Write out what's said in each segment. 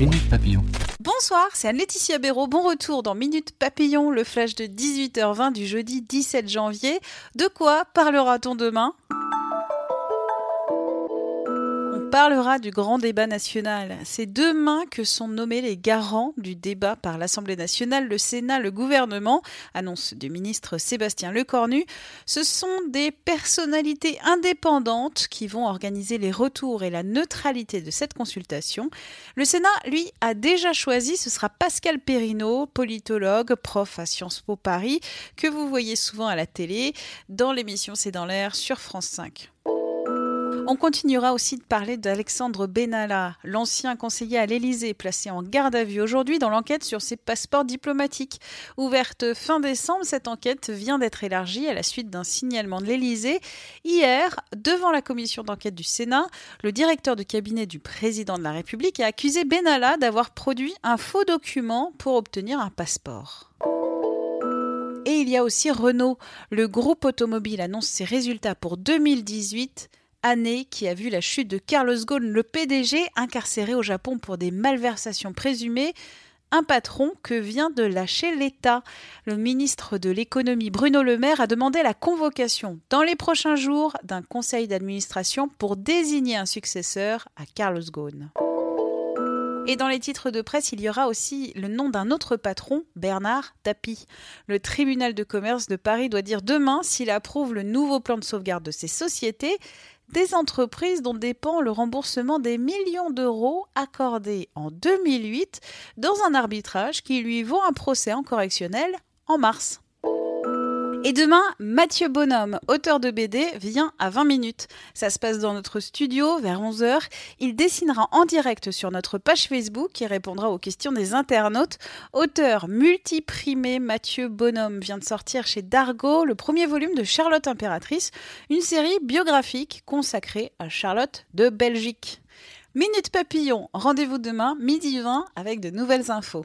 Minute Papillon. Bonsoir, c'est Anne-Laetitia Béraud. Bon retour dans Minute Papillon, le flash de 18h20 du jeudi 17 janvier. De quoi parlera-t-on demain? Parlera du grand débat national. C'est demain que sont nommés les garants du débat par l'Assemblée nationale, le Sénat, le gouvernement, annonce du ministre Sébastien Lecornu. Ce sont des personnalités indépendantes qui vont organiser les retours et la neutralité de cette consultation. Le Sénat, lui, a déjà choisi, ce sera Pascal Perrineau, politologue, prof à Sciences Po Paris, que vous voyez souvent à la télé, dans l'émission C'est dans l'air sur France 5. On continuera aussi de parler d'Alexandre Benalla, l'ancien conseiller à l'Élysée, placé en garde à vue aujourd'hui dans l'enquête sur ses passeports diplomatiques. Ouverte fin décembre, cette enquête vient d'être élargie à la suite d'un signalement de l'Élysée. Hier, devant la commission d'enquête du Sénat, le directeur de cabinet du président de la République a accusé Benalla d'avoir produit un faux document pour obtenir un passeport. Et il y a aussi Renault. Le groupe automobile annonce ses résultats pour 2018 année qui a vu la chute de Carlos Ghosn, le PDG, incarcéré au Japon pour des malversations présumées, un patron que vient de lâcher l'État. Le ministre de l'économie Bruno Le Maire a demandé la convocation dans les prochains jours d'un conseil d'administration pour désigner un successeur à Carlos Ghosn. Et dans les titres de presse, il y aura aussi le nom d'un autre patron, Bernard Tapie. Le tribunal de commerce de Paris doit dire demain s'il approuve le nouveau plan de sauvegarde de ces sociétés des entreprises dont dépend le remboursement des millions d'euros accordés en 2008 dans un arbitrage qui lui vaut un procès en correctionnel en mars. Et demain, Mathieu Bonhomme, auteur de BD, vient à 20 minutes. Ça se passe dans notre studio vers 11h. Il dessinera en direct sur notre page Facebook et répondra aux questions des internautes. Auteur multiprimé, Mathieu Bonhomme vient de sortir chez Dargo le premier volume de Charlotte Impératrice, une série biographique consacrée à Charlotte de Belgique. Minute Papillon, rendez-vous demain, midi 20, avec de nouvelles infos.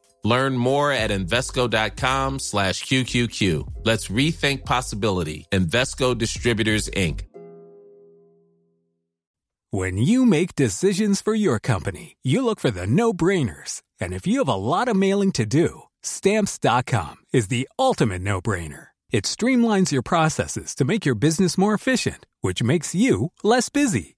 Learn more at Invesco.com slash QQQ. Let's rethink possibility. Investco Distributors, Inc. When you make decisions for your company, you look for the no-brainers. And if you have a lot of mailing to do, Stamps.com is the ultimate no-brainer. It streamlines your processes to make your business more efficient, which makes you less busy.